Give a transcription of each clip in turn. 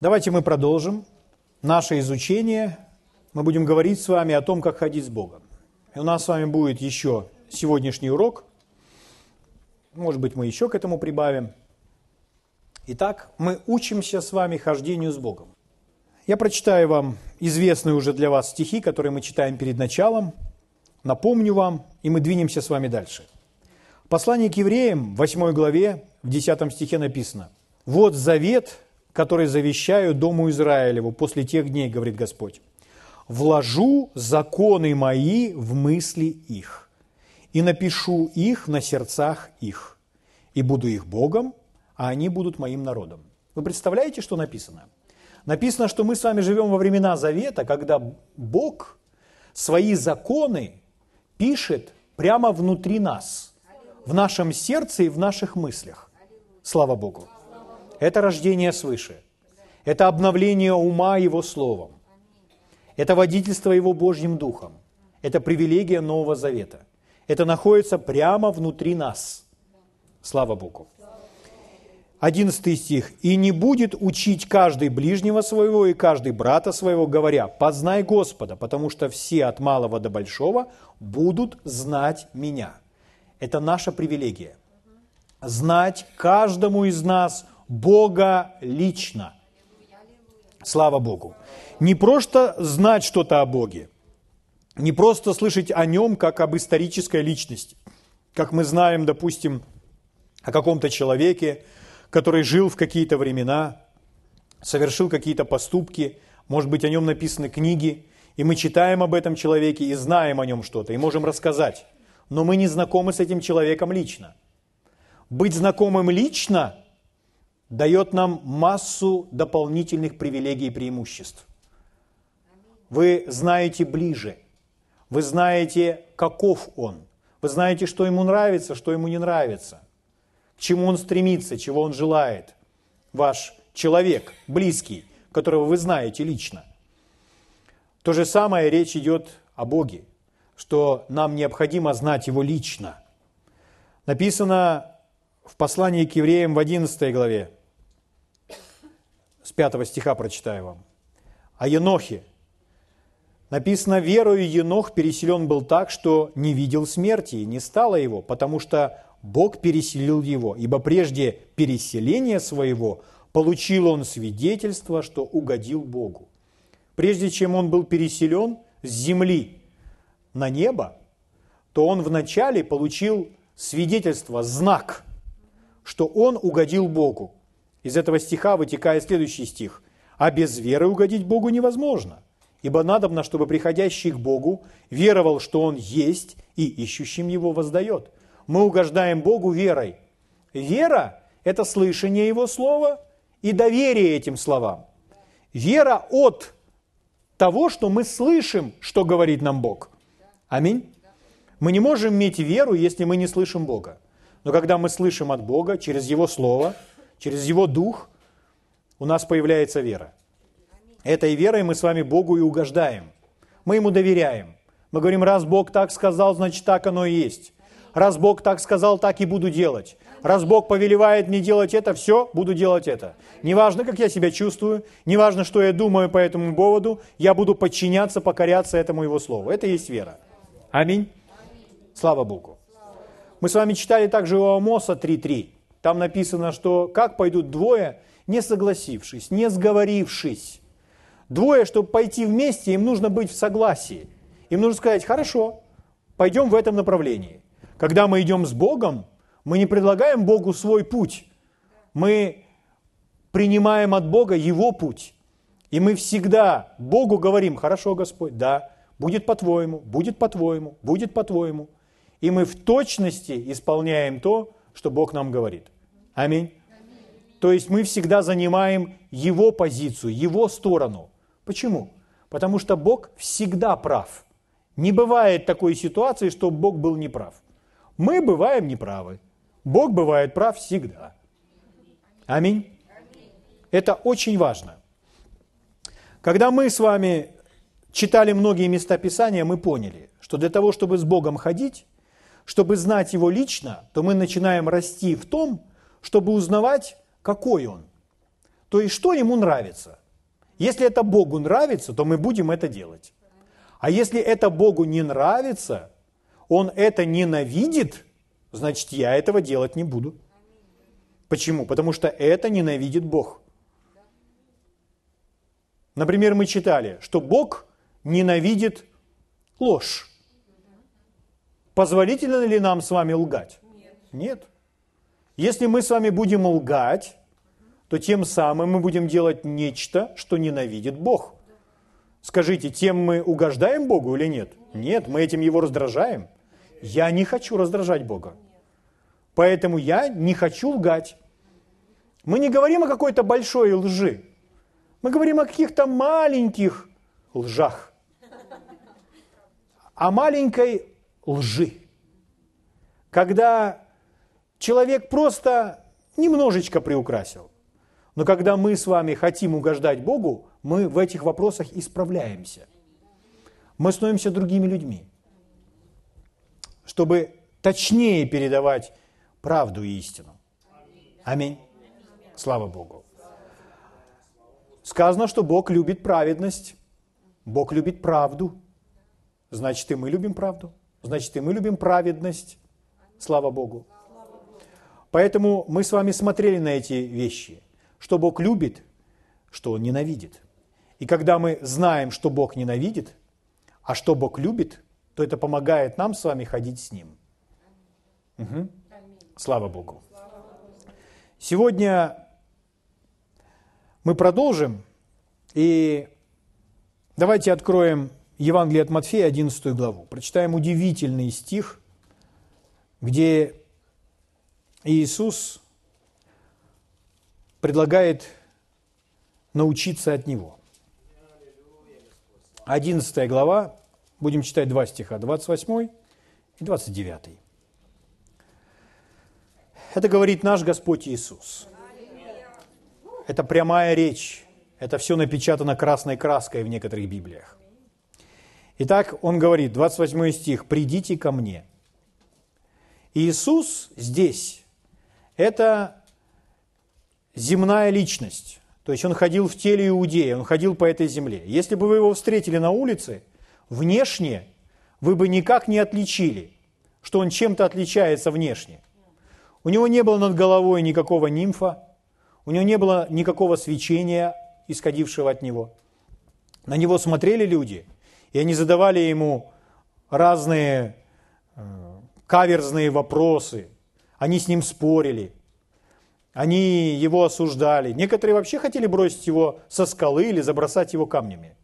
Давайте мы продолжим наше изучение. Мы будем говорить с вами о том, как ходить с Богом. И у нас с вами будет еще сегодняшний урок. Может быть, мы еще к этому прибавим. Итак, мы учимся с вами хождению с Богом. Я прочитаю вам известные уже для вас стихи, которые мы читаем перед началом. Напомню вам, и мы двинемся с вами дальше. Послание к евреям, в 8 главе, в 10 стихе написано. «Вот завет, который завещаю Дому Израилеву после тех дней, говорит Господь. Вложу законы мои в мысли их, и напишу их на сердцах их, и буду их Богом, а они будут моим народом. Вы представляете, что написано? Написано, что мы с вами живем во времена Завета, когда Бог свои законы пишет прямо внутри нас, в нашем сердце и в наших мыслях. Слава Богу. Это рождение свыше. Это обновление ума Его Словом. Это водительство Его Божьим Духом. Это привилегия Нового Завета. Это находится прямо внутри нас. Слава Богу. Одиннадцатый стих. «И не будет учить каждый ближнего своего и каждый брата своего, говоря, познай Господа, потому что все от малого до большого будут знать меня». Это наша привилегия. Знать каждому из нас Бога лично. Слава Богу. Не просто знать что-то о Боге, не просто слышать о нем как об исторической личности, как мы знаем, допустим, о каком-то человеке, который жил в какие-то времена, совершил какие-то поступки, может быть, о нем написаны книги, и мы читаем об этом человеке и знаем о нем что-то, и можем рассказать. Но мы не знакомы с этим человеком лично. Быть знакомым лично дает нам массу дополнительных привилегий и преимуществ. Вы знаете ближе, вы знаете, каков он, вы знаете, что ему нравится, что ему не нравится, к чему он стремится, чего он желает. Ваш человек, близкий, которого вы знаете лично. То же самое речь идет о Боге, что нам необходимо знать Его лично. Написано в послании к евреям в 11 главе, с 5 стиха прочитаю вам. О Енохе. Написано, верою Енох переселен был так, что не видел смерти, и не стало его, потому что Бог переселил его, ибо прежде переселения своего получил он свидетельство, что угодил Богу. Прежде чем он был переселен с земли на небо, то он вначале получил свидетельство, знак, что он угодил Богу. Из этого стиха вытекает следующий стих. «А без веры угодить Богу невозможно, ибо надобно, чтобы приходящий к Богу веровал, что Он есть, и ищущим Его воздает». Мы угождаем Богу верой. Вера – это слышание Его слова и доверие этим словам. Вера от того, что мы слышим, что говорит нам Бог. Аминь. Мы не можем иметь веру, если мы не слышим Бога. Но когда мы слышим от Бога через Его Слово – через Его Дух у нас появляется вера. Этой верой мы с вами Богу и угождаем. Мы Ему доверяем. Мы говорим, раз Бог так сказал, значит так оно и есть. Раз Бог так сказал, так и буду делать. Раз Бог повелевает мне делать это, все, буду делать это. Неважно, как я себя чувствую, неважно, что я думаю по этому поводу, я буду подчиняться, покоряться этому Его Слову. Это и есть вера. Аминь. Слава Богу. Мы с вами читали также у Амоса 3.3. Там написано, что как пойдут двое, не согласившись, не сговорившись. Двое, чтобы пойти вместе, им нужно быть в согласии. Им нужно сказать, хорошо, пойдем в этом направлении. Когда мы идем с Богом, мы не предлагаем Богу свой путь. Мы принимаем от Бога Его путь. И мы всегда Богу говорим, хорошо, Господь, да, будет по-твоему, будет по-твоему, будет по-твоему. И мы в точности исполняем то, что Бог нам говорит. Аминь. То есть мы всегда занимаем Его позицию, Его сторону. Почему? Потому что Бог всегда прав. Не бывает такой ситуации, что Бог был неправ. Мы бываем неправы. Бог бывает прав всегда. Аминь. Это очень важно. Когда мы с вами читали многие места Писания, мы поняли, что для того, чтобы с Богом ходить, чтобы знать его лично, то мы начинаем расти в том, чтобы узнавать, какой он. то есть что ему нравится. Если это Богу нравится, то мы будем это делать. А если это Богу не нравится, Он это ненавидит, значит, я этого делать не буду. Почему? Потому что это ненавидит Бог. Например, мы читали, что Бог ненавидит ложь. Позволительно ли нам с вами лгать? Нет. Если мы с вами будем лгать, то тем самым мы будем делать нечто, что ненавидит Бог. Скажите, тем мы угождаем Богу или нет? Нет, мы этим его раздражаем. Я не хочу раздражать Бога. Поэтому я не хочу лгать. Мы не говорим о какой-то большой лжи. Мы говорим о каких-то маленьких лжах. О маленькой лжи. Когда человек просто немножечко приукрасил. Но когда мы с вами хотим угождать Богу, мы в этих вопросах исправляемся. Мы становимся другими людьми, чтобы точнее передавать правду и истину. Аминь. Слава Богу. Сказано, что Бог любит праведность, Бог любит правду. Значит, и мы любим правду. Значит, и мы любим праведность. Слава Богу. Поэтому мы с вами смотрели на эти вещи – что Бог любит, что Он ненавидит. И когда мы знаем, что Бог ненавидит, а что Бог любит, то это помогает нам с вами ходить с Ним. Угу. Слава Богу. Сегодня мы продолжим, и давайте откроем Евангелие от Матфея, 11 главу. Прочитаем удивительный стих, где Иисус предлагает научиться от него. 11 глава, будем читать два стиха, 28 и 29. Это говорит наш Господь Иисус. Это прямая речь. Это все напечатано красной краской в некоторых Библиях. Итак, он говорит, 28 стих, «Придите ко мне». Иисус здесь – это земная личность. То есть он ходил в теле Иудея, он ходил по этой земле. Если бы вы его встретили на улице, внешне вы бы никак не отличили, что он чем-то отличается внешне. У него не было над головой никакого нимфа, у него не было никакого свечения, исходившего от него. На него смотрели люди, и они задавали ему разные э, каверзные вопросы, они с ним спорили – они его осуждали. Некоторые вообще хотели бросить его со скалы или забросать его камнями.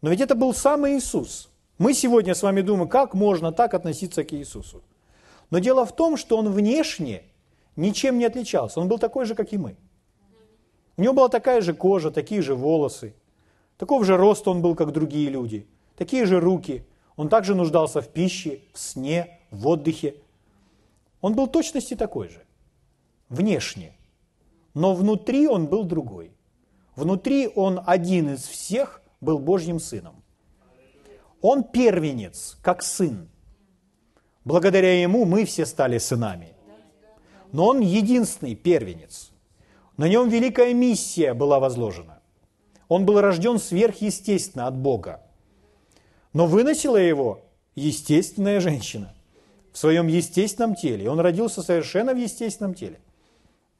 Но ведь это был сам Иисус. Мы сегодня с вами думаем, как можно так относиться к Иисусу. Но дело в том, что он внешне ничем не отличался. Он был такой же, как и мы. У него была такая же кожа, такие же волосы. Такого же роста он был, как другие люди. Такие же руки. Он также нуждался в пище, в сне, в отдыхе. Он был точности такой же внешне, но внутри он был другой. Внутри он один из всех был Божьим сыном. Он первенец, как сын. Благодаря ему мы все стали сынами. Но он единственный первенец. На нем великая миссия была возложена. Он был рожден сверхъестественно от Бога. Но выносила его естественная женщина в своем естественном теле. Он родился совершенно в естественном теле.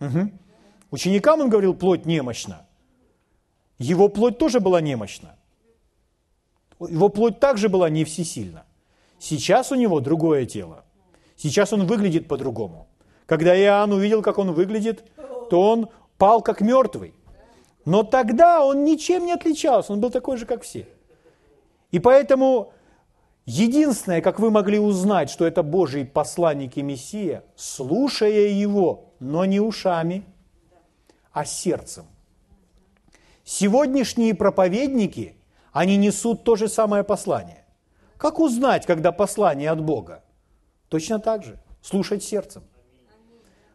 Угу. Ученикам он говорил, плоть немощна. Его плоть тоже была немощна. Его плоть также была не всесильна. Сейчас у него другое тело. Сейчас он выглядит по-другому. Когда Иоанн увидел, как он выглядит, то он пал как мертвый. Но тогда он ничем не отличался, он был такой же, как все. И поэтому единственное, как вы могли узнать, что это Божий посланник и Мессия, слушая его, но не ушами, а сердцем. Сегодняшние проповедники, они несут то же самое послание. Как узнать, когда послание от Бога? Точно так же. Слушать сердцем.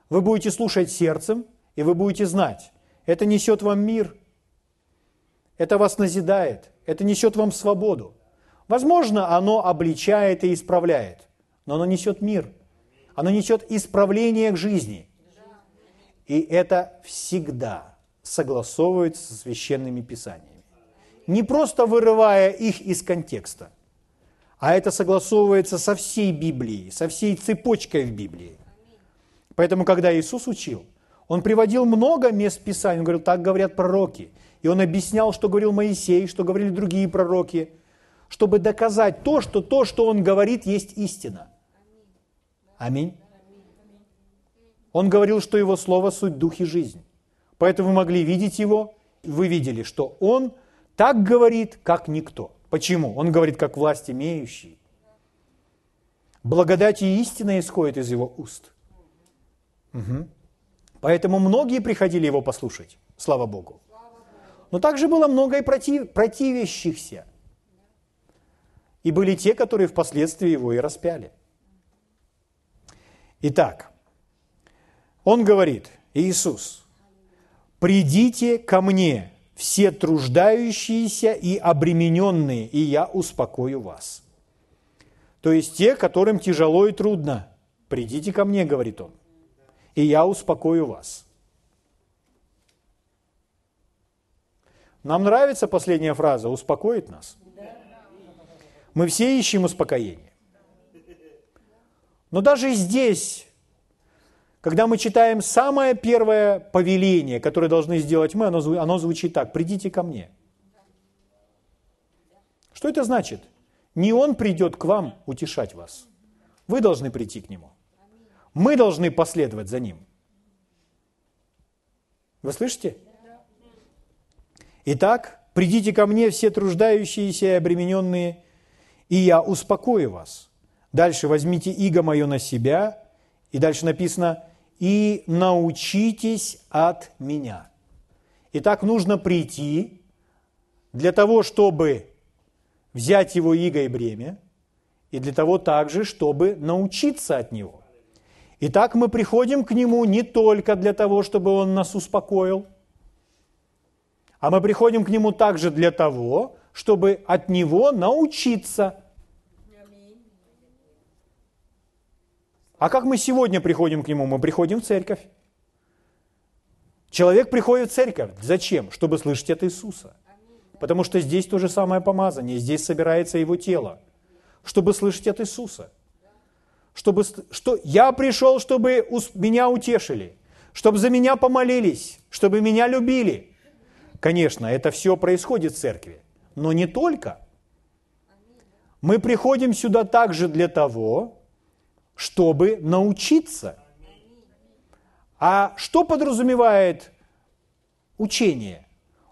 Вы будете слушать сердцем, и вы будете знать, это несет вам мир, это вас назидает, это несет вам свободу. Возможно, оно обличает и исправляет, но оно несет мир, оно несет исправление к жизни – и это всегда согласовывается со священными писаниями. Не просто вырывая их из контекста, а это согласовывается со всей Библией, со всей цепочкой в Библии. Поэтому, когда Иисус учил, Он приводил много мест Писания, Он говорил, так говорят пророки. И Он объяснял, что говорил Моисей, что говорили другие пророки, чтобы доказать то, что то, что Он говорит, есть истина. Аминь. Он говорил, что Его Слово – суть дух и жизнь. Поэтому вы могли видеть Его, вы видели, что Он так говорит, как никто. Почему? Он говорит, как власть имеющий. Благодать и истина исходит из Его уст. Угу. Поэтому многие приходили Его послушать, слава Богу. Но также было много и против, противящихся. И были те, которые впоследствии Его и распяли. Итак, Он говорит, Иисус, «Придите ко мне, все труждающиеся и обремененные, и я успокою вас». То есть те, которым тяжело и трудно, придите ко мне, говорит он, и я успокою вас. Нам нравится последняя фраза «успокоит нас». Мы все ищем успокоение. Но даже здесь, когда мы читаем самое первое повеление, которое должны сделать мы, оно, оно звучит так «придите ко мне». Что это значит? Не Он придет к вам утешать вас. Вы должны прийти к Нему. Мы должны последовать за Ним. Вы слышите? Итак, придите ко мне все труждающиеся и обремененные, и я успокою вас. Дальше возьмите иго мое на себя, и дальше написано, и научитесь от меня. Итак, нужно прийти для того, чтобы взять его иго и бремя, и для того также, чтобы научиться от него. Итак, мы приходим к нему не только для того, чтобы он нас успокоил, а мы приходим к нему также для того, чтобы от него научиться. А как мы сегодня приходим к нему? Мы приходим в церковь. Человек приходит в церковь. Зачем? Чтобы слышать от Иисуса. Потому что здесь то же самое помазание, здесь собирается его тело. Чтобы слышать от Иисуса. Чтобы, что я пришел, чтобы меня утешили, чтобы за меня помолились, чтобы меня любили – Конечно, это все происходит в церкви, но не только. Мы приходим сюда также для того, чтобы научиться. А что подразумевает учение?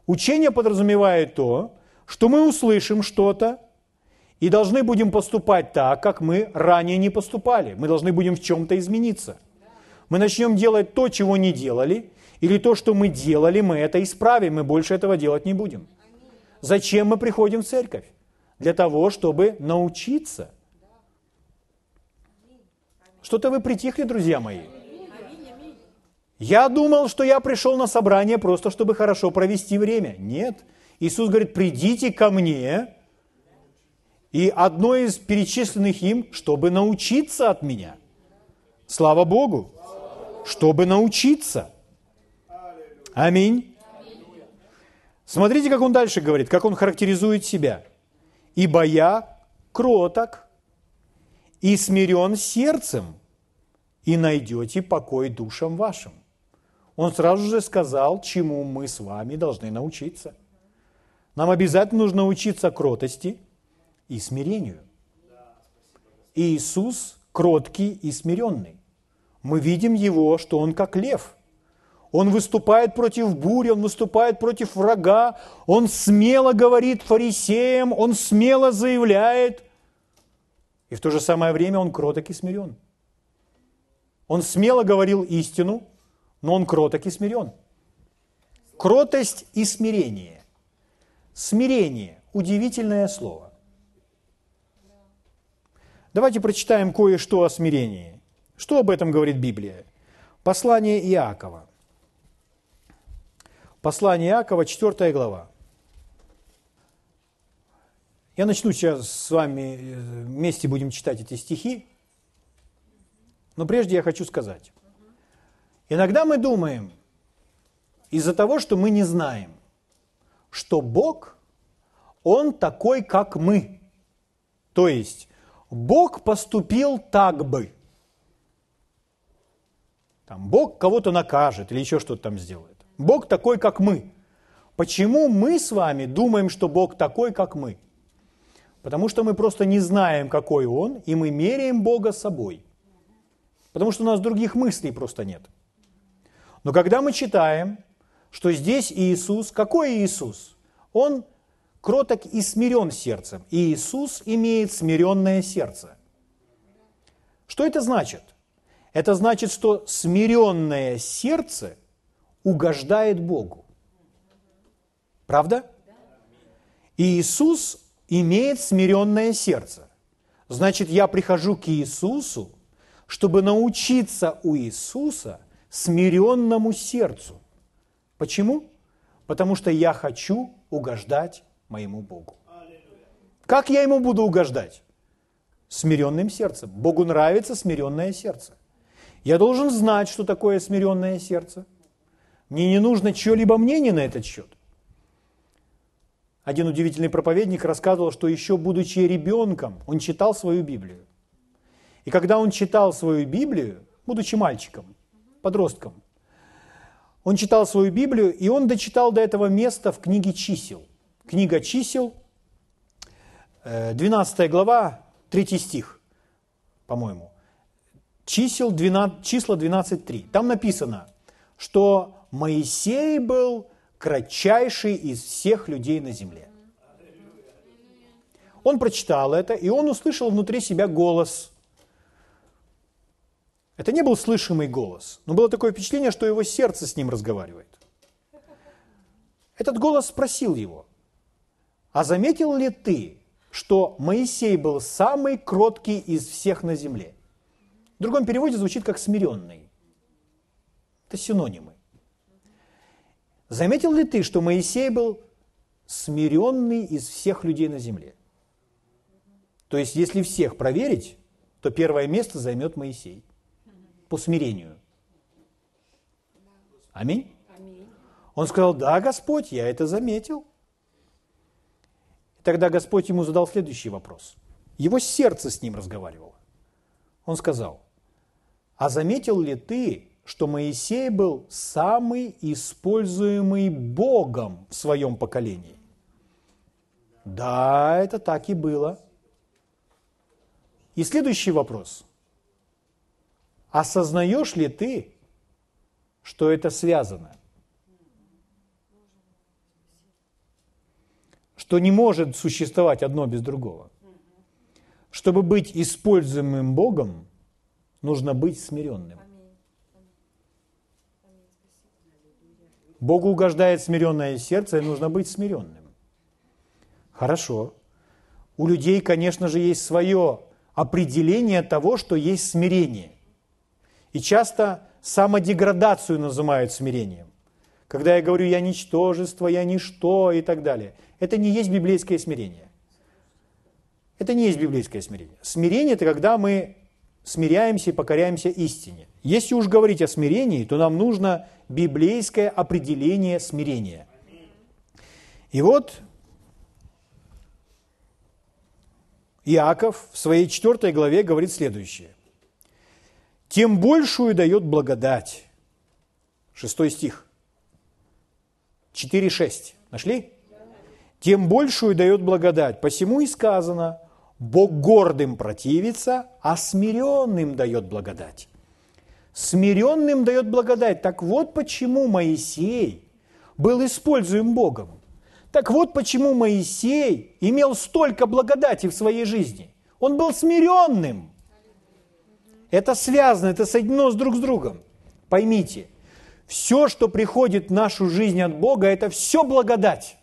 Учение подразумевает то, что мы услышим что-то и должны будем поступать так, как мы ранее не поступали. Мы должны будем в чем-то измениться. Мы начнем делать то, чего не делали, или то, что мы делали, мы это исправим, мы больше этого делать не будем. Зачем мы приходим в церковь? Для того, чтобы научиться. Что-то вы притихли, друзья мои. Я думал, что я пришел на собрание просто, чтобы хорошо провести время. Нет. Иисус говорит, придите ко мне. И одно из перечисленных им, чтобы научиться от меня. Слава Богу. Чтобы научиться. Аминь. Смотрите, как он дальше говорит, как он характеризует себя. «Ибо я кроток и смирен сердцем, и найдете покой душам вашим». Он сразу же сказал, чему мы с вами должны научиться. Нам обязательно нужно учиться кротости и смирению. Иисус кроткий и смиренный. Мы видим Его, что Он как лев – он выступает против бури, он выступает против врага, он смело говорит фарисеям, он смело заявляет. И в то же самое время он кроток и смирен. Он смело говорил истину, но он кроток и смирен. Кротость и смирение. Смирение – удивительное слово. Давайте прочитаем кое-что о смирении. Что об этом говорит Библия? Послание Иакова. Послание Иакова, 4 глава. Я начну сейчас с вами, э, вместе будем читать эти стихи, но прежде я хочу сказать. Иногда мы думаем, из-за того, что мы не знаем, что Бог, Он такой, как мы. То есть, Бог поступил так бы. Там, Бог кого-то накажет или еще что-то там сделает. Бог такой, как мы. Почему мы с вами думаем, что Бог такой, как мы? Потому что мы просто не знаем, какой Он, и мы меряем Бога собой. Потому что у нас других мыслей просто нет. Но когда мы читаем, что здесь Иисус, какой Иисус? Он кроток и смирен сердцем. И Иисус имеет смиренное сердце. Что это значит? Это значит, что смиренное сердце угождает Богу. Правда? И Иисус имеет смиренное сердце. Значит, я прихожу к Иисусу, чтобы научиться у Иисуса смиренному сердцу. Почему? Потому что я хочу угождать моему Богу. Как я ему буду угождать? Смиренным сердцем. Богу нравится смиренное сердце. Я должен знать, что такое смиренное сердце. Мне не нужно чье-либо мнение на этот счет. Один удивительный проповедник рассказывал, что еще будучи ребенком, он читал свою Библию. И когда он читал свою Библию, будучи мальчиком, подростком, он читал свою Библию, и он дочитал до этого места в книге чисел. Книга чисел, 12 э, глава, 3 стих, по-моему. Чисел 12, числа 12.3. Там написано, что Моисей был кратчайший из всех людей на земле. Он прочитал это, и он услышал внутри себя голос. Это не был слышимый голос, но было такое впечатление, что его сердце с ним разговаривает. Этот голос спросил его, а заметил ли ты, что Моисей был самый кроткий из всех на земле? В другом переводе звучит как смиренный. Это синонимы. Заметил ли ты, что Моисей был смиренный из всех людей на земле? То есть, если всех проверить, то первое место займет Моисей по смирению. Аминь? Он сказал, да, Господь, я это заметил. Тогда Господь ему задал следующий вопрос. Его сердце с ним разговаривало. Он сказал, а заметил ли ты, что Моисей был самый используемый Богом в своем поколении. Да, это так и было. И следующий вопрос. Осознаешь ли ты, что это связано? Что не может существовать одно без другого. Чтобы быть используемым Богом, нужно быть смиренным. Богу угождает смиренное сердце, и нужно быть смиренным. Хорошо. У людей, конечно же, есть свое определение того, что есть смирение. И часто самодеградацию называют смирением. Когда я говорю «я ничтожество», «я ничто» и так далее. Это не есть библейское смирение. Это не есть библейское смирение. Смирение – это когда мы смиряемся и покоряемся истине. Если уж говорить о смирении, то нам нужно библейское определение смирения. И вот Иаков в своей четвертой главе говорит следующее. «Тем большую дает благодать». Шестой стих. 4.6. Нашли? «Тем большую дает благодать. Посему и сказано, Бог гордым противится, а смиренным дает благодать. Смиренным дает благодать. Так вот почему Моисей был используем Богом. Так вот почему Моисей имел столько благодати в своей жизни. Он был смиренным. Это связано, это соединено с друг с другом. Поймите, все, что приходит в нашу жизнь от Бога, это все благодать.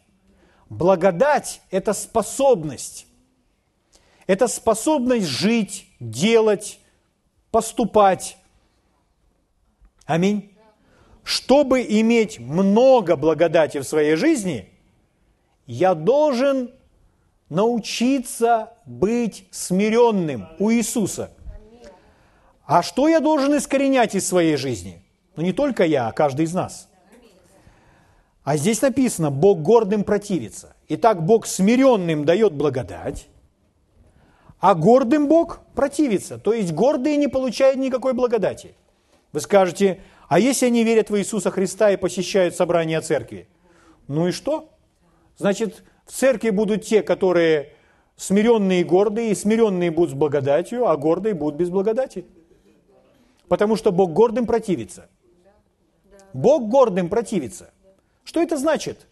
Благодать – это способность это способность жить, делать, поступать. Аминь. Чтобы иметь много благодати в своей жизни, я должен научиться быть смиренным у Иисуса. А что я должен искоренять из своей жизни? Ну не только я, а каждый из нас. А здесь написано, Бог гордым противится. Итак, Бог смиренным дает благодать, а гордым Бог противится. То есть гордые не получают никакой благодати. Вы скажете, а если они верят в Иисуса Христа и посещают собрания церкви? Ну и что? Значит, в церкви будут те, которые смиренные и гордые, и смиренные будут с благодатью, а гордые будут без благодати. Потому что Бог гордым противится. Бог гордым противится. Что это значит?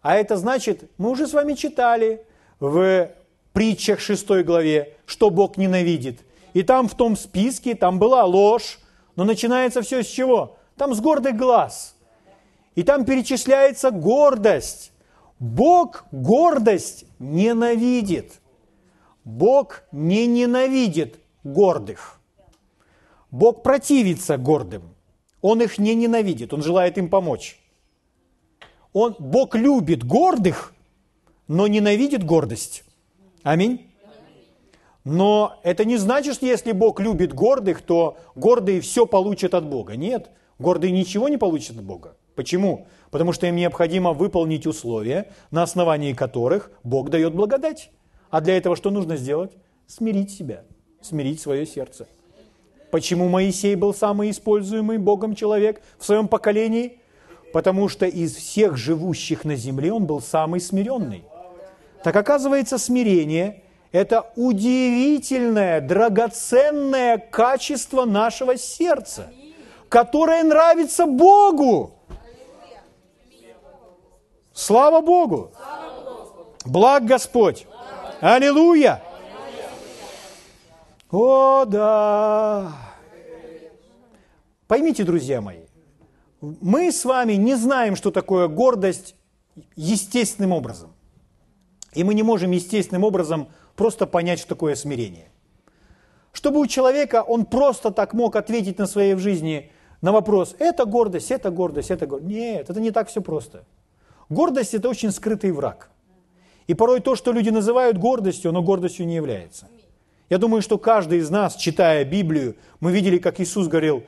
А это значит, мы уже с вами читали в притчах 6 главе, что Бог ненавидит. И там в том списке, там была ложь, но начинается все с чего? Там с гордых глаз. И там перечисляется гордость. Бог гордость ненавидит. Бог не ненавидит гордых. Бог противится гордым. Он их не ненавидит, он желает им помочь. Он, Бог любит гордых, но ненавидит гордость. Аминь. Но это не значит, что если Бог любит гордых, то гордые все получат от Бога. Нет, гордые ничего не получат от Бога. Почему? Потому что им необходимо выполнить условия, на основании которых Бог дает благодать. А для этого что нужно сделать? Смирить себя, смирить свое сердце. Почему Моисей был самый используемый Богом человек в своем поколении? Потому что из всех живущих на земле он был самый смиренный. Так оказывается, смирение – это удивительное, драгоценное качество нашего сердца, которое нравится Богу. Слава Богу! Благ Господь! Аллилуйя! О, да! Поймите, друзья мои, мы с вами не знаем, что такое гордость естественным образом. И мы не можем естественным образом просто понять, что такое смирение. Чтобы у человека он просто так мог ответить на своей в жизни на вопрос, это гордость, это гордость, это гордость. Нет, это не так все просто. Гордость – это очень скрытый враг. И порой то, что люди называют гордостью, оно гордостью не является. Я думаю, что каждый из нас, читая Библию, мы видели, как Иисус говорил,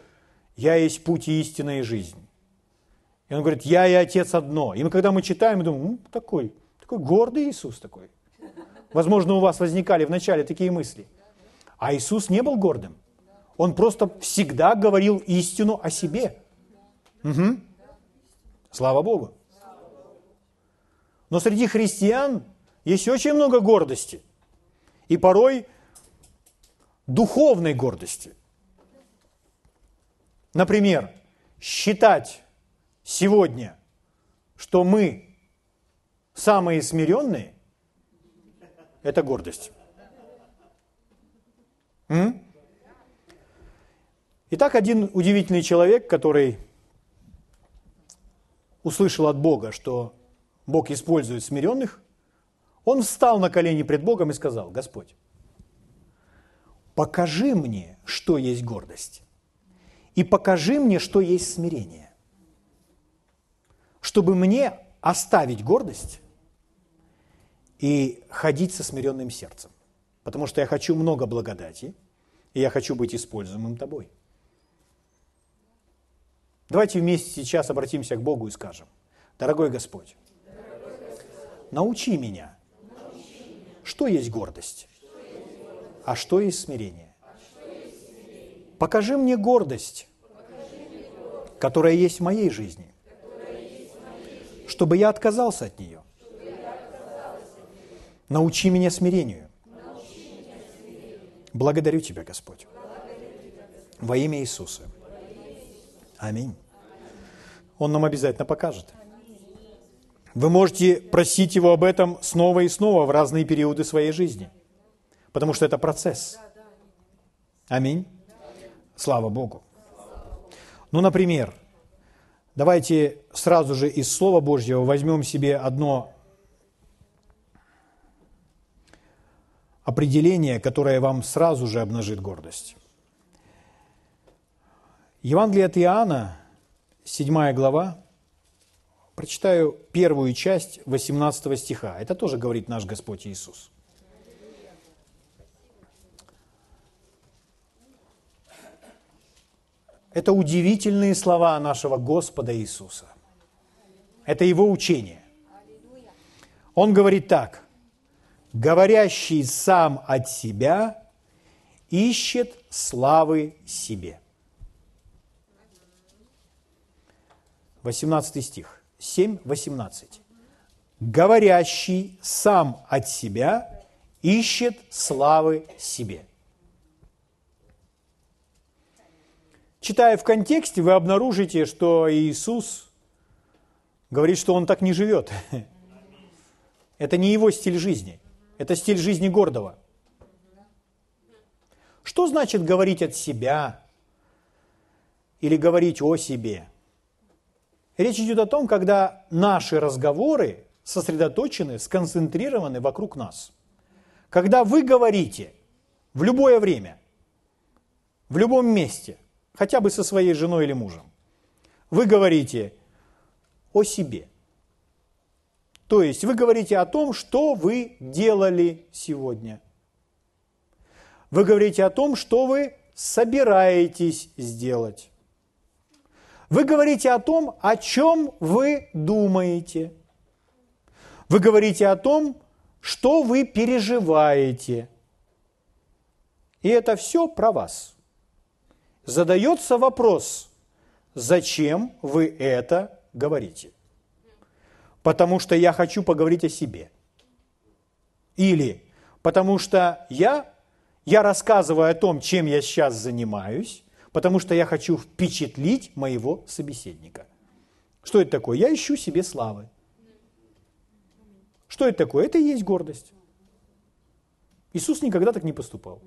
«Я есть путь и истина и жизнь». И Он говорит, «Я и Отец одно». И мы, когда мы читаем, мы думаем, ну, такой, такой гордый Иисус такой. Возможно, у вас возникали вначале такие мысли. А Иисус не был гордым. Он просто всегда говорил истину о себе. Угу. Слава Богу. Но среди христиан есть очень много гордости. И порой духовной гордости. Например, считать сегодня, что мы самые смиренные, это гордость. М? Итак, один удивительный человек, который услышал от Бога, что Бог использует смиренных, он встал на колени пред Богом и сказал, Господь, покажи мне, что есть гордость, и покажи мне, что есть смирение, чтобы мне оставить гордость и ходить со смиренным сердцем, потому что я хочу много благодати, и я хочу быть используемым тобой. Давайте вместе сейчас обратимся к Богу и скажем, дорогой Господь, научи меня, что есть гордость, а что есть смирение. Покажи мне гордость, которая есть в моей жизни, чтобы я отказался от нее. Научи меня смирению. Благодарю Тебя, Господь. Во имя Иисуса. Аминь. Он нам обязательно покажет. Вы можете просить Его об этом снова и снова в разные периоды своей жизни, потому что это процесс. Аминь. Слава Богу. Ну, например, давайте сразу же из Слова Божьего возьмем себе одно определение, которое вам сразу же обнажит гордость. Евангелие от Иоанна, 7 глава, Прочитаю первую часть 18 стиха. Это тоже говорит наш Господь Иисус. Это удивительные слова нашего Господа Иисуса. Это его учение. Он говорит так. Говорящий сам от себя ищет славы себе. 18 стих. 7, 18. Говорящий сам от себя ищет славы себе. Читая в контексте, вы обнаружите, что Иисус говорит, что Он так не живет. Это не его стиль жизни. Это стиль жизни гордого. Что значит говорить от себя или говорить о себе? Речь идет о том, когда наши разговоры сосредоточены, сконцентрированы вокруг нас. Когда вы говорите в любое время, в любом месте, хотя бы со своей женой или мужем, вы говорите о себе. То есть вы говорите о том, что вы делали сегодня. Вы говорите о том, что вы собираетесь сделать. Вы говорите о том, о чем вы думаете. Вы говорите о том, что вы переживаете. И это все про вас. Задается вопрос, зачем вы это говорите? Потому что я хочу поговорить о себе. Или потому что я, я рассказываю о том, чем я сейчас занимаюсь, потому что я хочу впечатлить моего собеседника. Что это такое? Я ищу себе славы. Что это такое? Это и есть гордость. Иисус никогда так не поступал.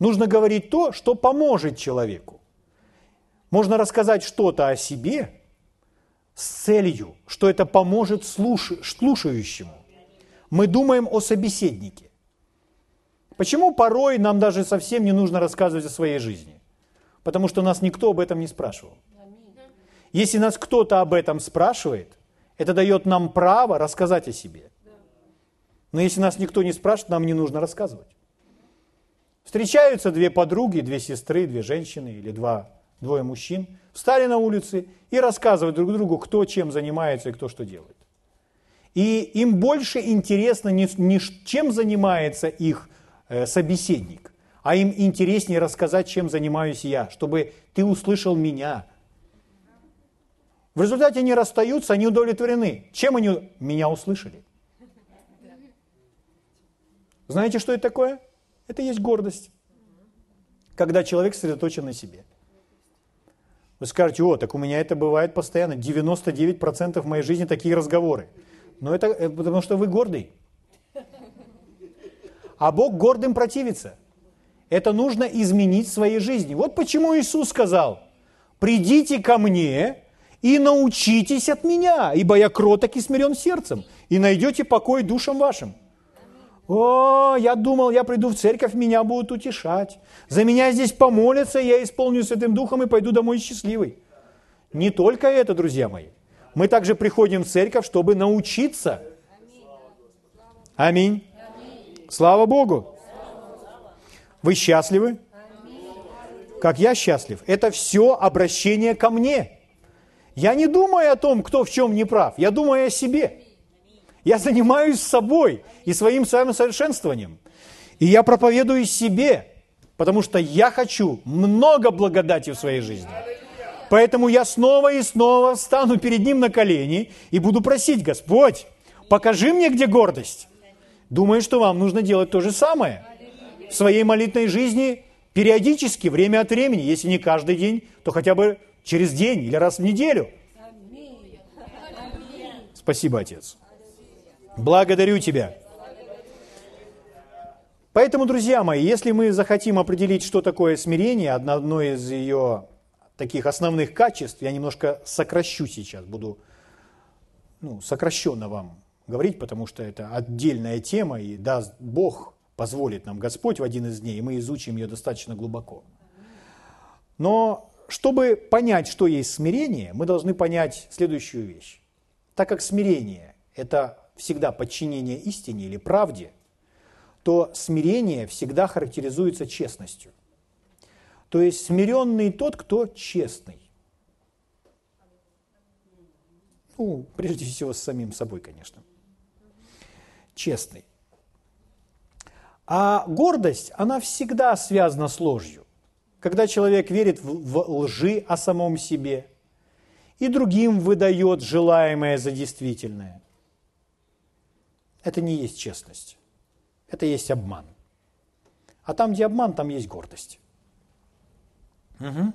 Нужно говорить то, что поможет человеку. Можно рассказать что-то о себе с целью, что это поможет слушающему. Мы думаем о собеседнике. Почему порой нам даже совсем не нужно рассказывать о своей жизни? Потому что нас никто об этом не спрашивал. Если нас кто-то об этом спрашивает, это дает нам право рассказать о себе. Но если нас никто не спрашивает, нам не нужно рассказывать. Встречаются две подруги, две сестры, две женщины или два, двое мужчин, встали на улице и рассказывают друг другу, кто чем занимается и кто что делает. И им больше интересно не, не чем занимается их э, собеседник, а им интереснее рассказать, чем занимаюсь я, чтобы ты услышал меня, в результате они расстаются, они удовлетворены. Чем они меня услышали? Знаете, что это такое? Это есть гордость. Когда человек сосредоточен на себе. Вы скажете, о, так у меня это бывает постоянно. 99% в моей жизни такие разговоры. Но это э, потому что вы гордый. А Бог гордым противится. Это нужно изменить в своей жизни. Вот почему Иисус сказал, придите ко мне, и научитесь от меня, ибо я кроток и смирен сердцем, и найдете покой душам вашим. О, я думал, я приду в церковь, меня будут утешать. За меня здесь помолятся, я исполню Святым Духом и пойду домой счастливый. Не только это, друзья мои. Мы также приходим в церковь, чтобы научиться. Аминь. Слава Богу. Вы счастливы? Как я счастлив. Это все обращение ко мне. Я не думаю о том, кто в чем не прав. Я думаю о себе. Я занимаюсь собой и своим самосовершенствованием. И я проповедую себе, потому что я хочу много благодати в своей жизни. Поэтому я снова и снова встану перед Ним на колени и буду просить, Господь, покажи мне, где гордость. Думаю, что вам нужно делать то же самое. В своей молитвенной жизни периодически, время от времени, если не каждый день, то хотя бы через день или раз в неделю. Спасибо, Отец. Благодарю Тебя. Поэтому, друзья мои, если мы захотим определить, что такое смирение, одно из ее таких основных качеств, я немножко сокращу сейчас, буду ну, сокращенно вам говорить, потому что это отдельная тема, и даст Бог, позволит нам Господь в один из дней, и мы изучим ее достаточно глубоко. Но чтобы понять, что есть смирение, мы должны понять следующую вещь. Так как смирение – это всегда подчинение истине или правде, то смирение всегда характеризуется честностью. То есть смиренный тот, кто честный. Ну, прежде всего, с самим собой, конечно. Честный. А гордость, она всегда связана с ложью. Когда человек верит в, лжи о самом себе и другим выдает желаемое за действительное, это не есть честность. Это есть обман. А там, где обман, там есть гордость. Угу.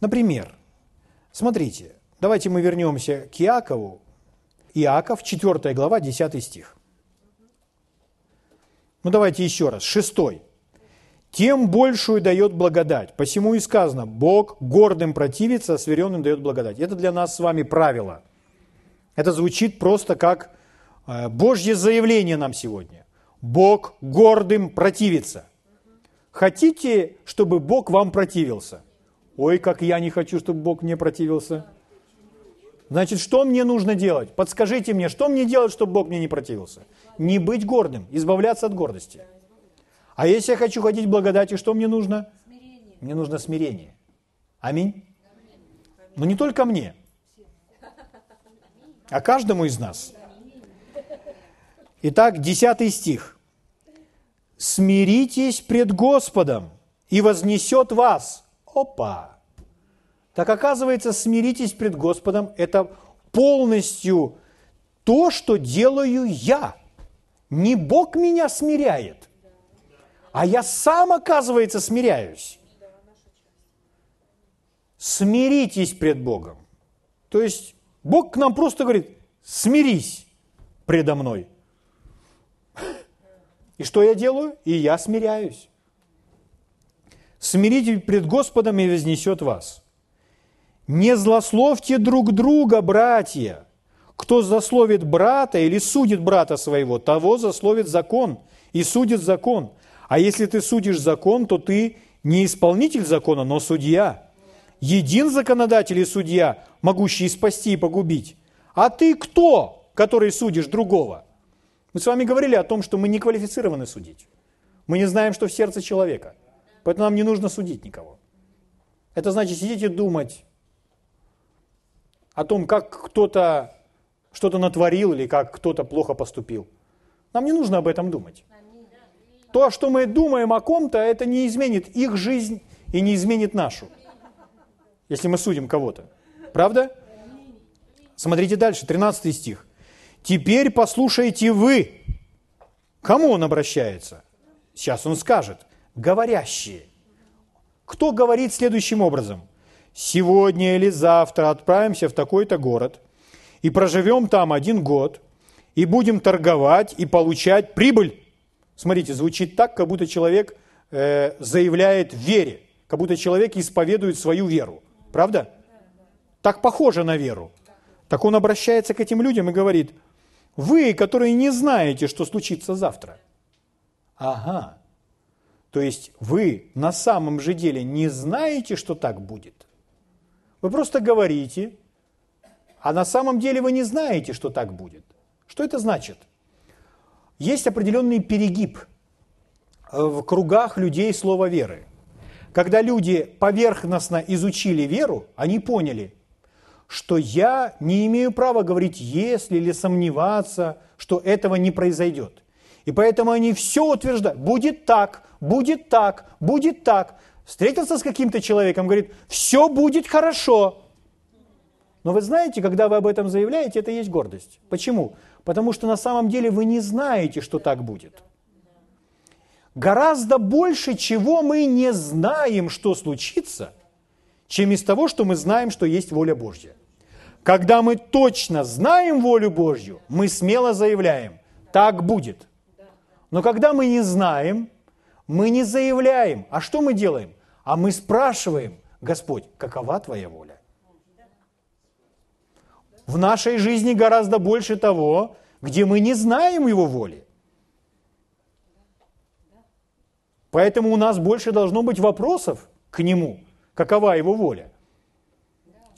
Например, смотрите, давайте мы вернемся к Иакову. Иаков, 4 глава, 10 стих. Ну давайте еще раз, 6. Тем большую дает благодать. Посему и сказано, Бог гордым противится, а сверенным дает благодать. Это для нас с вами правило. Это звучит просто как Божье заявление нам сегодня. Бог гордым противится. Хотите, чтобы Бог вам противился? Ой, как я не хочу, чтобы Бог мне противился. Значит, что мне нужно делать? Подскажите мне, что мне делать, чтобы Бог мне не противился? Не быть гордым, избавляться от гордости. А если я хочу ходить в благодати, что мне нужно? Смирение. Мне нужно смирение. Аминь. Но не только мне, а каждому из нас. Итак, 10 стих. «Смиритесь пред Господом, и вознесет вас». Опа! Так оказывается, смиритесь пред Господом – это полностью то, что делаю я. Не Бог меня смиряет, а я сам, оказывается, смиряюсь. Смиритесь пред Богом. То есть Бог к нам просто говорит, смирись предо мной. И что я делаю? И я смиряюсь. Смирите пред Господом и вознесет вас. Не злословьте друг друга, братья. Кто засловит брата или судит брата своего, того засловит закон и судит закон. А если ты судишь закон, то ты не исполнитель закона, но судья. Един законодатель и судья, могущий спасти и погубить. А ты кто, который судишь другого? Мы с вами говорили о том, что мы не квалифицированы судить. Мы не знаем, что в сердце человека. Поэтому нам не нужно судить никого. Это значит сидеть и думать о том, как кто-то что-то натворил или как кто-то плохо поступил. Нам не нужно об этом думать. То, что мы думаем о ком-то, это не изменит их жизнь и не изменит нашу, если мы судим кого-то. Правда? Смотрите дальше, 13 стих. «Теперь послушайте вы». Кому он обращается? Сейчас он скажет. Говорящие. Кто говорит следующим образом? Сегодня или завтра отправимся в такой-то город и проживем там один год, и будем торговать и получать прибыль. Смотрите, звучит так, как будто человек э, заявляет вере, как будто человек исповедует свою веру. Правда? Так похоже на веру. Так он обращается к этим людям и говорит – вы, которые не знаете, что случится завтра. Ага. То есть вы на самом же деле не знаете, что так будет. Вы просто говорите, а на самом деле вы не знаете, что так будет. Что это значит? Есть определенный перегиб в кругах людей слова веры. Когда люди поверхностно изучили веру, они поняли, что я не имею права говорить «если» или сомневаться, что этого не произойдет. И поэтому они все утверждают. Будет так, будет так, будет так. Встретился с каким-то человеком, говорит, все будет хорошо. Но вы знаете, когда вы об этом заявляете, это есть гордость. Почему? Потому что на самом деле вы не знаете, что так будет. Гораздо больше, чего мы не знаем, что случится, чем из того, что мы знаем, что есть воля Божья. Когда мы точно знаем волю Божью, мы смело заявляем, так будет. Но когда мы не знаем, мы не заявляем. А что мы делаем? А мы спрашиваем, Господь, какова Твоя воля? В нашей жизни гораздо больше того, где мы не знаем Его воли. Поэтому у нас больше должно быть вопросов к Нему, какова Его воля.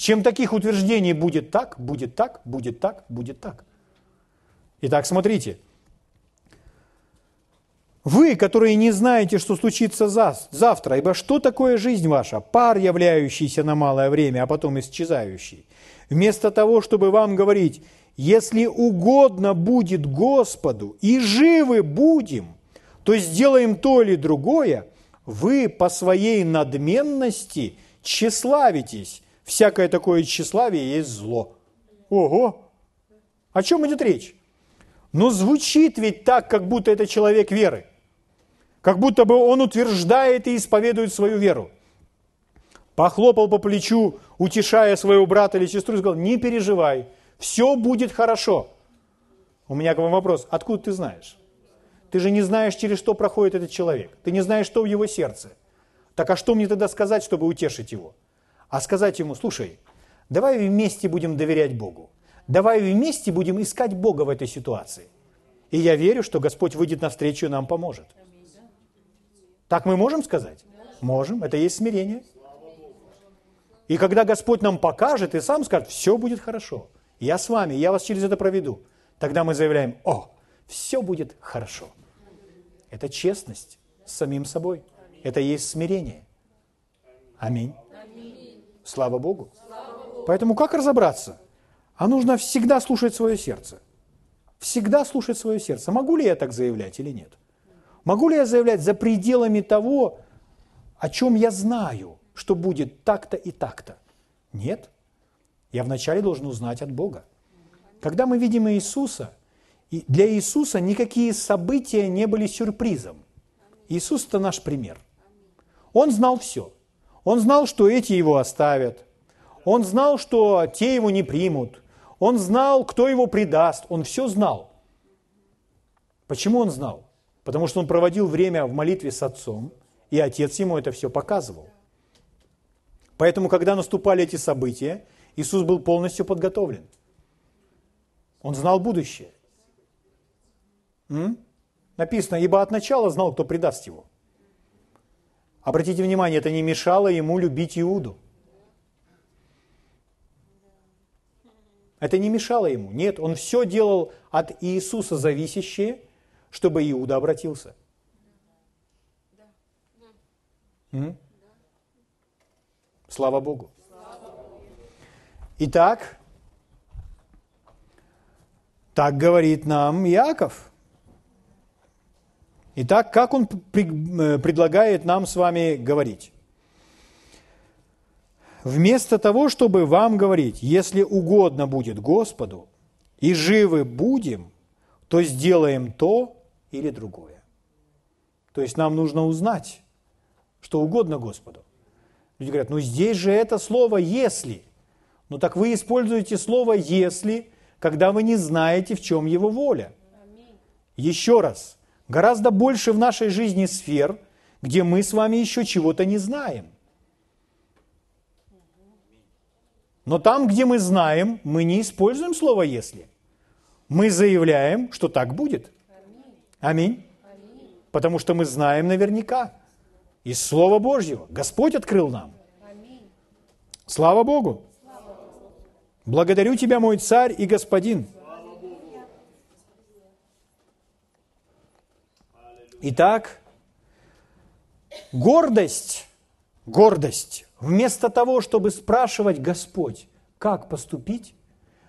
Чем таких утверждений будет так, будет так, будет так, будет так. Итак, смотрите. Вы, которые не знаете, что случится завтра, ибо что такое жизнь ваша? Пар, являющийся на малое время, а потом исчезающий. вместо того, чтобы вам говорить, если угодно будет Господу и живы будем, то сделаем то или другое, вы по своей надменности тщеславитесь. Всякое такое тщеславие есть зло. Ого! О чем идет речь? Но звучит ведь так, как будто это человек веры. Как будто бы он утверждает и исповедует свою веру. Похлопал по плечу, утешая своего брата или сестру, и сказал, не переживай, все будет хорошо. У меня к вам вопрос, откуда ты знаешь? Ты же не знаешь, через что проходит этот человек. Ты не знаешь, что в его сердце. Так а что мне тогда сказать, чтобы утешить его? А сказать ему, слушай, давай вместе будем доверять Богу. Давай вместе будем искать Бога в этой ситуации. И я верю, что Господь выйдет навстречу и нам поможет. Так мы можем сказать? Можем. Это есть смирение. И когда Господь нам покажет и сам скажет, все будет хорошо, я с вами, я вас через это проведу, тогда мы заявляем, о, все будет хорошо. Это честность с самим собой. Это есть смирение. Аминь. Слава Богу. Поэтому как разобраться? А нужно всегда слушать свое сердце. Всегда слушать свое сердце. Могу ли я так заявлять или нет? Могу ли я заявлять за пределами того, о чем я знаю, что будет так-то и так-то? Нет. Я вначале должен узнать от Бога. Когда мы видим Иисуса, для Иисуса никакие события не были сюрпризом. Иисус – это наш пример. Он знал все. Он знал, что эти его оставят. Он знал, что те его не примут. Он знал, кто его предаст. Он все знал. Почему он знал? Потому что он проводил время в молитве с отцом, и отец ему это все показывал. Поэтому, когда наступали эти события, Иисус был полностью подготовлен. Он знал будущее. М? Написано, ибо от начала знал, кто предаст его. Обратите внимание, это не мешало ему любить Иуду. Это не мешало ему. Нет, он все делал от Иисуса зависящее, чтобы Иуда обратился. М? Слава Богу. Итак, так говорит нам Иаков. Итак, как он э, предлагает нам с вами говорить? Вместо того, чтобы вам говорить, если угодно будет Господу, и живы будем, то сделаем то или другое. То есть нам нужно узнать, что угодно Господу. Люди говорят, ну здесь же это слово «если». Ну так вы используете слово «если», когда вы не знаете, в чем его воля. Еще раз, гораздо больше в нашей жизни сфер, где мы с вами еще чего-то не знаем. Но там, где мы знаем, мы не используем слово «если». Мы заявляем, что так будет. Аминь. Потому что мы знаем наверняка. Из Слова Божьего. Господь открыл нам. Слава Богу. Благодарю Тебя, мой царь и господин. Итак, гордость, гордость, вместо того, чтобы спрашивать Господь, как поступить,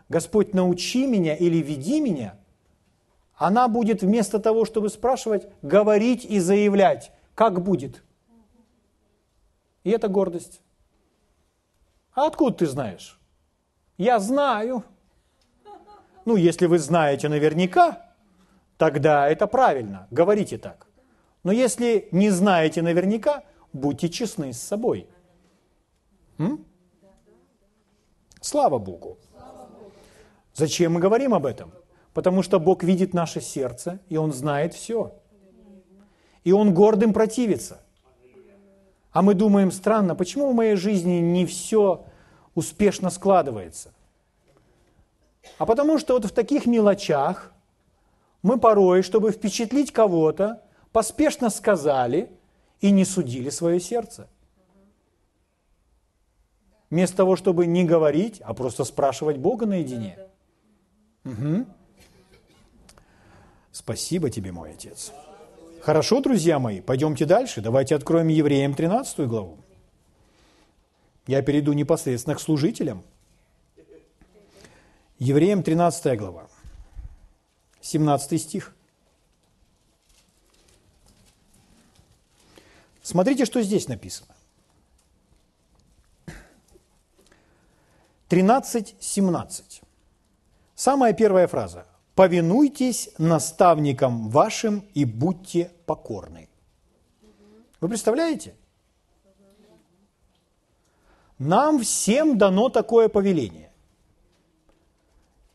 Господь, научи меня или веди меня, она будет вместо того, чтобы спрашивать, говорить и заявлять, как будет. И это гордость. А откуда ты знаешь? Я знаю. Ну, если вы знаете наверняка, тогда это правильно, говорите так. Но если не знаете наверняка, будьте честны с собой. М? Слава Богу. Зачем мы говорим об этом? Потому что Бог видит наше сердце, и Он знает все. И Он гордым противится. А мы думаем, странно, почему в моей жизни не все успешно складывается. А потому что вот в таких мелочах мы порой, чтобы впечатлить кого-то, поспешно сказали и не судили свое сердце. Вместо того, чтобы не говорить, а просто спрашивать Бога наедине. Угу. Спасибо тебе, мой отец. Хорошо, друзья мои, пойдемте дальше. Давайте откроем Евреям 13 главу. Я перейду непосредственно к служителям. Евреям 13 глава, 17 стих. Смотрите, что здесь написано. 13.17. Самая первая фраза. «Повинуйтесь наставникам вашим и будьте покорны». Вы представляете? Нам всем дано такое повеление.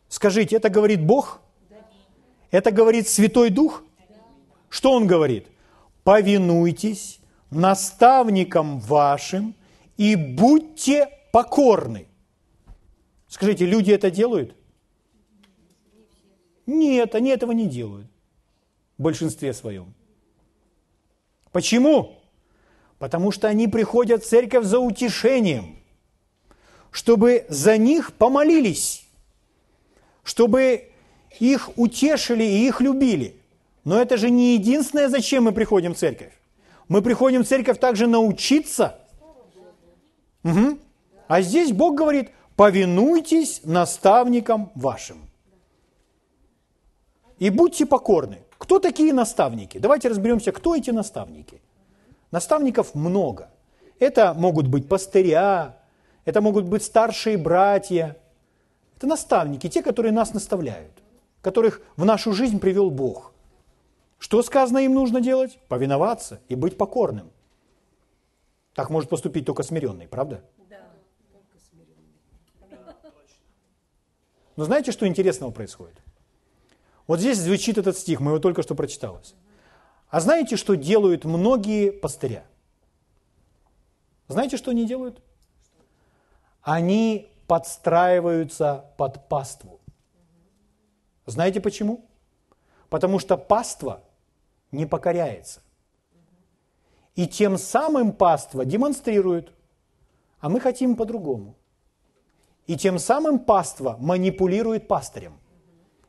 Скажите, это говорит Бог? Это говорит Святой Дух? Что Он говорит? Повинуйтесь наставникам вашим и будьте покорны. Скажите, люди это делают? Нет, они этого не делают в большинстве своем. Почему? Потому что они приходят в церковь за утешением, чтобы за них помолились, чтобы их утешили и их любили. Но это же не единственное, зачем мы приходим в церковь. Мы приходим в церковь также научиться. Угу. А здесь Бог говорит, повинуйтесь наставникам вашим. И будьте покорны. Кто такие наставники? Давайте разберемся, кто эти наставники. Наставников много. Это могут быть пастыря, это могут быть старшие братья. Это наставники, те, которые нас наставляют, которых в нашу жизнь привел Бог. Что сказано им нужно делать? Повиноваться и быть покорным. Так может поступить только смиренный, правда? Но знаете, что интересного происходит? Вот здесь звучит этот стих, мы его только что прочиталось. А знаете, что делают многие пастыря? Знаете, что они делают? Они подстраиваются под паству. Знаете почему? Потому что паства не покоряется. И тем самым паства демонстрирует, а мы хотим по-другому. И тем самым паства манипулирует пастырем.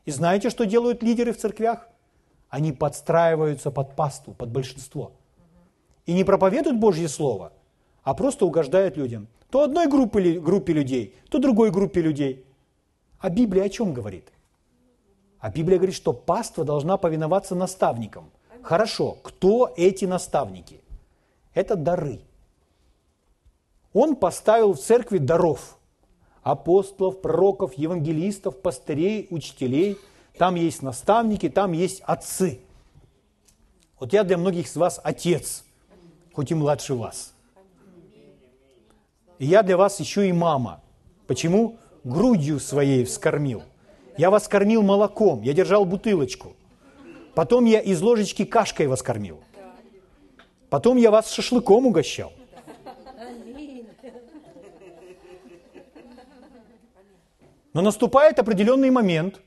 И знаете, что делают лидеры в церквях? Они подстраиваются под паству, под большинство. И не проповедуют Божье Слово, а просто угождают людям. То одной группе, группе людей, то другой группе людей. А Библия о чем говорит? А Библия говорит, что паства должна повиноваться наставникам. Хорошо, кто эти наставники? Это дары. Он поставил в церкви даров – апостолов, пророков, евангелистов, пастырей, учителей. Там есть наставники, там есть отцы. Вот я для многих из вас отец, хоть и младше вас. И я для вас еще и мама. Почему? Грудью своей вскормил. Я вас кормил молоком, я держал бутылочку. Потом я из ложечки кашкой вас кормил. Потом я вас шашлыком угощал. Но наступает определенный момент,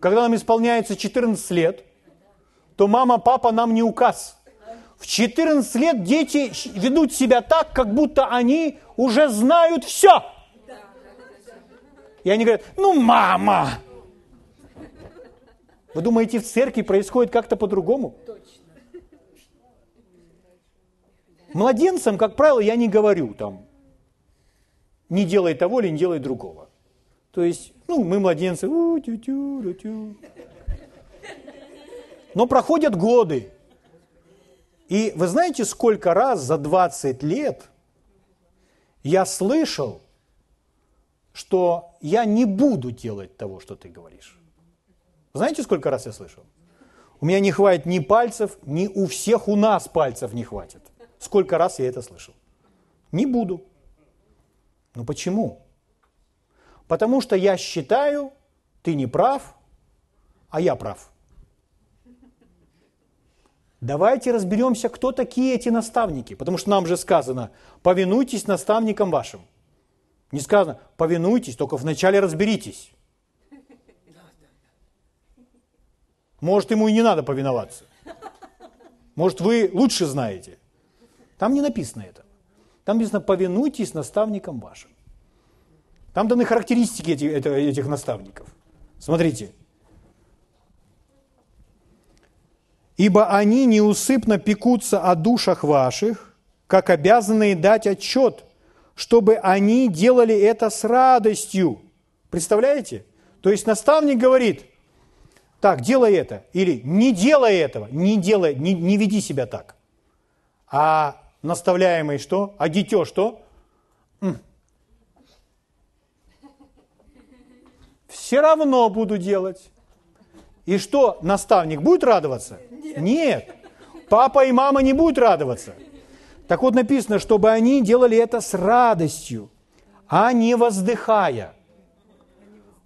когда нам исполняется 14 лет, то мама, папа нам не указ. В 14 лет дети ведут себя так, как будто они уже знают все. И они говорят, ну мама. Вы думаете, в церкви происходит как-то по-другому? Младенцам, как правило, я не говорю там, не делай того или не делай другого. То есть, ну, мы младенцы, у -тю -тю -тю -тю. но проходят годы. И вы знаете, сколько раз за 20 лет я слышал, что я не буду делать того, что ты говоришь. Знаете, сколько раз я слышал? У меня не хватит ни пальцев, ни у всех у нас пальцев не хватит. Сколько раз я это слышал? Не буду. Ну почему? Потому что я считаю, ты не прав, а я прав. Давайте разберемся, кто такие эти наставники. Потому что нам же сказано, повинуйтесь наставникам вашим. Не сказано, повинуйтесь, только вначале разберитесь. Может, ему и не надо повиноваться. Может, вы лучше знаете. Там не написано это. Там написано, повинуйтесь наставникам вашим. Там даны характеристики этих, этих наставников. Смотрите. «Ибо они неусыпно пекутся о душах ваших, как обязанные дать отчет, чтобы они делали это с радостью, Представляете? То есть наставник говорит, так, делай это, или не делай этого, не делай, не, не веди себя так. А наставляемый что? А дитё что? Все равно буду делать. И что, наставник будет радоваться? Нет. Нет. Папа и мама не будут радоваться. Так вот написано, чтобы они делали это с радостью, а не воздыхая.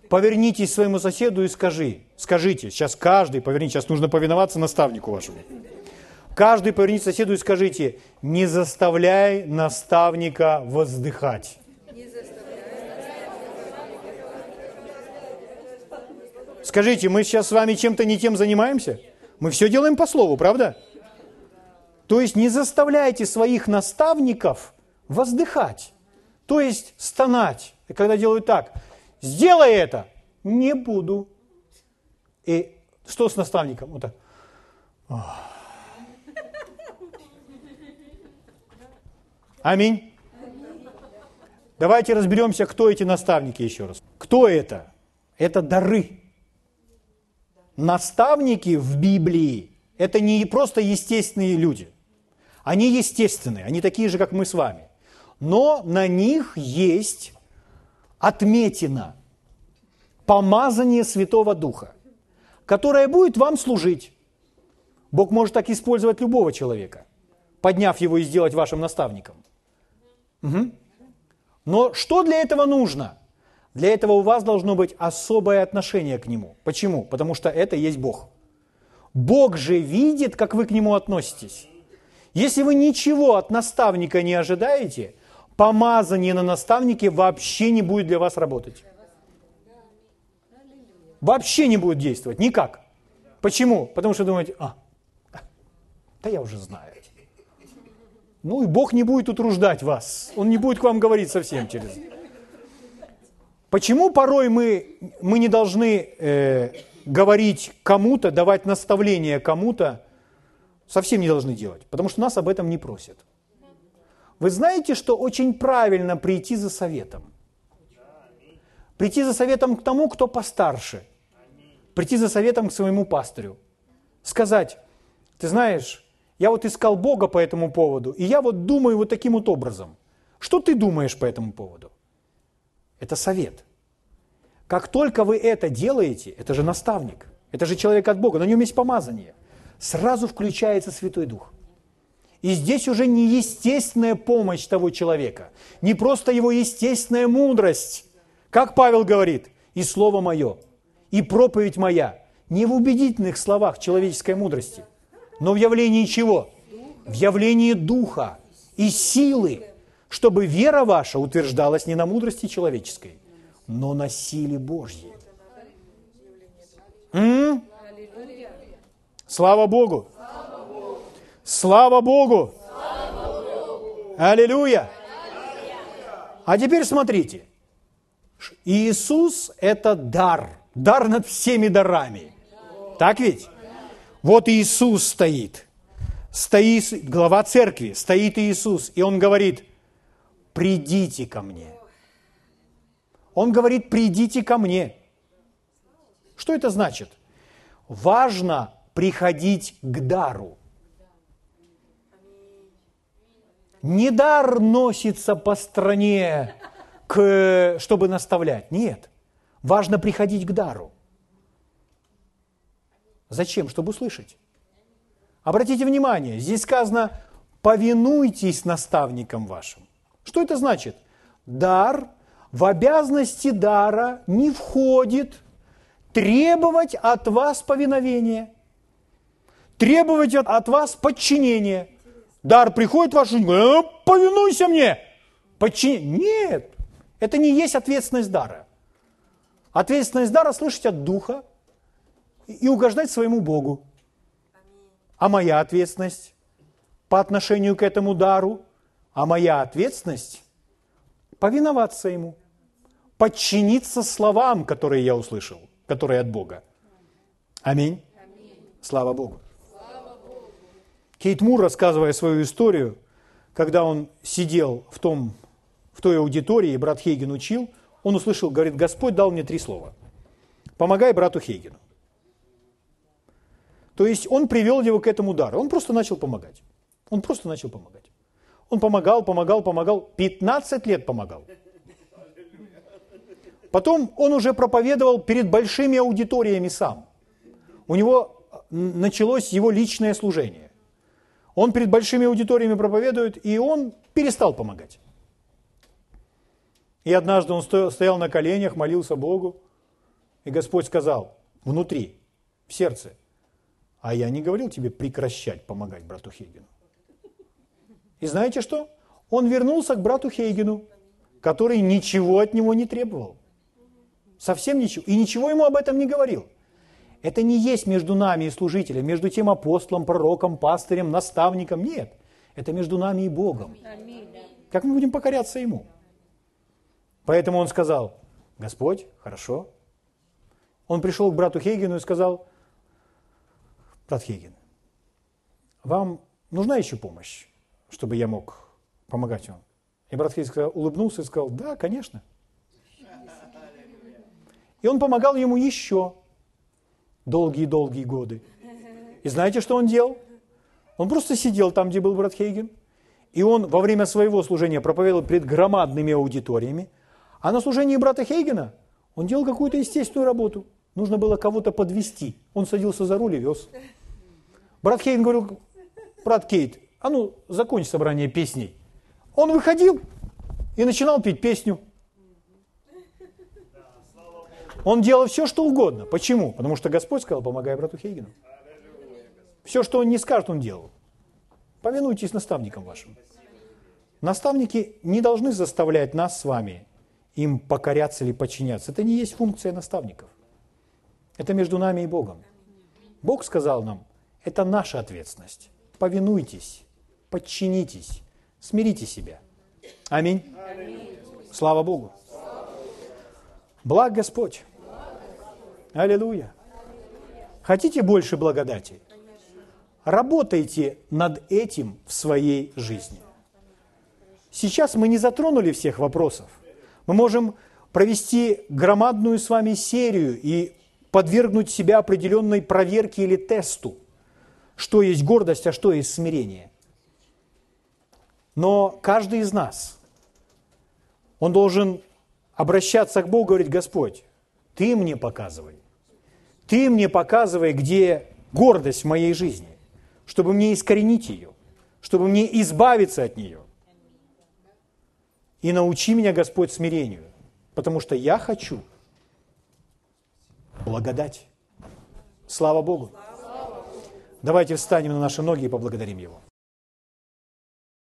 Повернитесь своему соседу и скажи, скажите, сейчас каждый, поверните, сейчас нужно повиноваться наставнику вашему. Каждый поверните соседу и скажите, не заставляй наставника воздыхать. Скажите, мы сейчас с вами чем-то не тем занимаемся? Мы все делаем по слову, правда? То есть не заставляйте своих наставников воздыхать, то есть стонать. И когда делают так, сделай это, не буду. И что с наставником? Вот так. Аминь. Давайте разберемся, кто эти наставники еще раз. Кто это? Это дары. Наставники в Библии – это не просто естественные люди. Они естественные, они такие же, как мы с вами. Но на них есть отметина, помазание Святого Духа, которое будет вам служить. Бог может так использовать любого человека, подняв его и сделать вашим наставником. Угу. Но что для этого нужно? Для этого у вас должно быть особое отношение к Нему. Почему? Потому что это есть Бог. Бог же видит, как вы к Нему относитесь. Если вы ничего от наставника не ожидаете, помазание на наставнике вообще не будет для вас работать. Вообще не будет действовать, никак. Почему? Потому что думаете, а, да я уже знаю. Ну и Бог не будет утруждать вас. Он не будет к вам говорить совсем через. Почему порой мы, мы не должны э, говорить кому-то, давать наставление кому-то, совсем не должны делать, потому что нас об этом не просят. Вы знаете, что очень правильно прийти за советом. Прийти за советом к тому, кто постарше. Прийти за советом к своему пастырю. Сказать, ты знаешь, я вот искал Бога по этому поводу, и я вот думаю вот таким вот образом. Что ты думаешь по этому поводу? Это совет. Как только вы это делаете, это же наставник, это же человек от Бога, на нем есть помазание – сразу включается Святой Дух. И здесь уже не естественная помощь того человека, не просто его естественная мудрость. Как Павел говорит, и слово мое, и проповедь моя, не в убедительных словах человеческой мудрости, но в явлении чего? В явлении Духа и силы, чтобы вера ваша утверждалась не на мудрости человеческой, но на силе Божьей. М? Слава Богу! Слава Богу! Аллилуйя! А теперь смотрите. Иисус – это дар. Дар над всеми дарами. Так ведь? Вот Иисус стоит. Стоит глава церкви, стоит Иисус, и Он говорит, придите ко мне. Он говорит, придите ко мне. Что это значит? Важно приходить к дару. Не дар носится по стране, к, чтобы наставлять. Нет. Важно приходить к дару. Зачем? Чтобы услышать. Обратите внимание, здесь сказано, повинуйтесь наставникам вашим. Что это значит? Дар в обязанности дара не входит требовать от вас повиновения требовать от вас подчинения. Дар приходит ваш, э, повинуйся мне. Подчин... Нет, это не есть ответственность дара. Ответственность дара слышать от Духа и угождать своему Богу. А моя ответственность по отношению к этому дару, а моя ответственность повиноваться ему, подчиниться словам, которые я услышал, которые от Бога. Аминь. Аминь. Слава Богу. Кейт Мур, рассказывая свою историю, когда он сидел в, том, в той аудитории, брат Хейген учил, он услышал, говорит, Господь дал мне три слова. Помогай брату Хейгену. То есть он привел его к этому дару. Он просто начал помогать. Он просто начал помогать. Он помогал, помогал, помогал. 15 лет помогал. Потом он уже проповедовал перед большими аудиториями сам. У него началось его личное служение. Он перед большими аудиториями проповедует, и он перестал помогать. И однажды он стоял на коленях, молился Богу, и Господь сказал внутри, в сердце, а я не говорил тебе прекращать помогать брату Хейгену. И знаете что? Он вернулся к брату Хейгену, который ничего от него не требовал. Совсем ничего. И ничего ему об этом не говорил. Это не есть между нами и служителем, между тем апостолом, пророком, пастырем, наставником. Нет. Это между нами и Богом. Как мы будем покоряться Ему? Поэтому он сказал, Господь, хорошо. Он пришел к брату Хейгену и сказал, брат Хейген, вам нужна еще помощь, чтобы я мог помогать вам? И брат Хейген улыбнулся и сказал, да, конечно. И он помогал ему еще долгие-долгие годы. И знаете, что он делал? Он просто сидел там, где был брат Хейген, и он во время своего служения проповедовал перед громадными аудиториями, а на служении брата Хейгена он делал какую-то естественную работу. Нужно было кого-то подвести. Он садился за руль и вез. Брат Хейген говорил, брат Кейт, а ну, закончи собрание песней. Он выходил и начинал петь песню. Он делал все, что угодно. Почему? Потому что Господь сказал, помогай брату Хейгену. Все, что он не скажет, он делал. Повинуйтесь наставникам вашим. Наставники не должны заставлять нас с вами им покоряться или подчиняться. Это не есть функция наставников. Это между нами и Богом. Бог сказал нам, это наша ответственность. Повинуйтесь, подчинитесь, смирите себя. Аминь. Аминь. Слава Богу. Благ Господь. Аллилуйя. Хотите больше благодати? Работайте над этим в своей жизни. Сейчас мы не затронули всех вопросов. Мы можем провести громадную с вами серию и подвергнуть себя определенной проверке или тесту, что есть гордость, а что есть смирение. Но каждый из нас, он должен обращаться к Богу и говорить, Господь, Ты мне показывай, ты мне показывай, где гордость в моей жизни, чтобы мне искоренить ее, чтобы мне избавиться от нее. И научи меня, Господь, смирению, потому что я хочу благодать. Слава Богу. Давайте встанем на наши ноги и поблагодарим Его.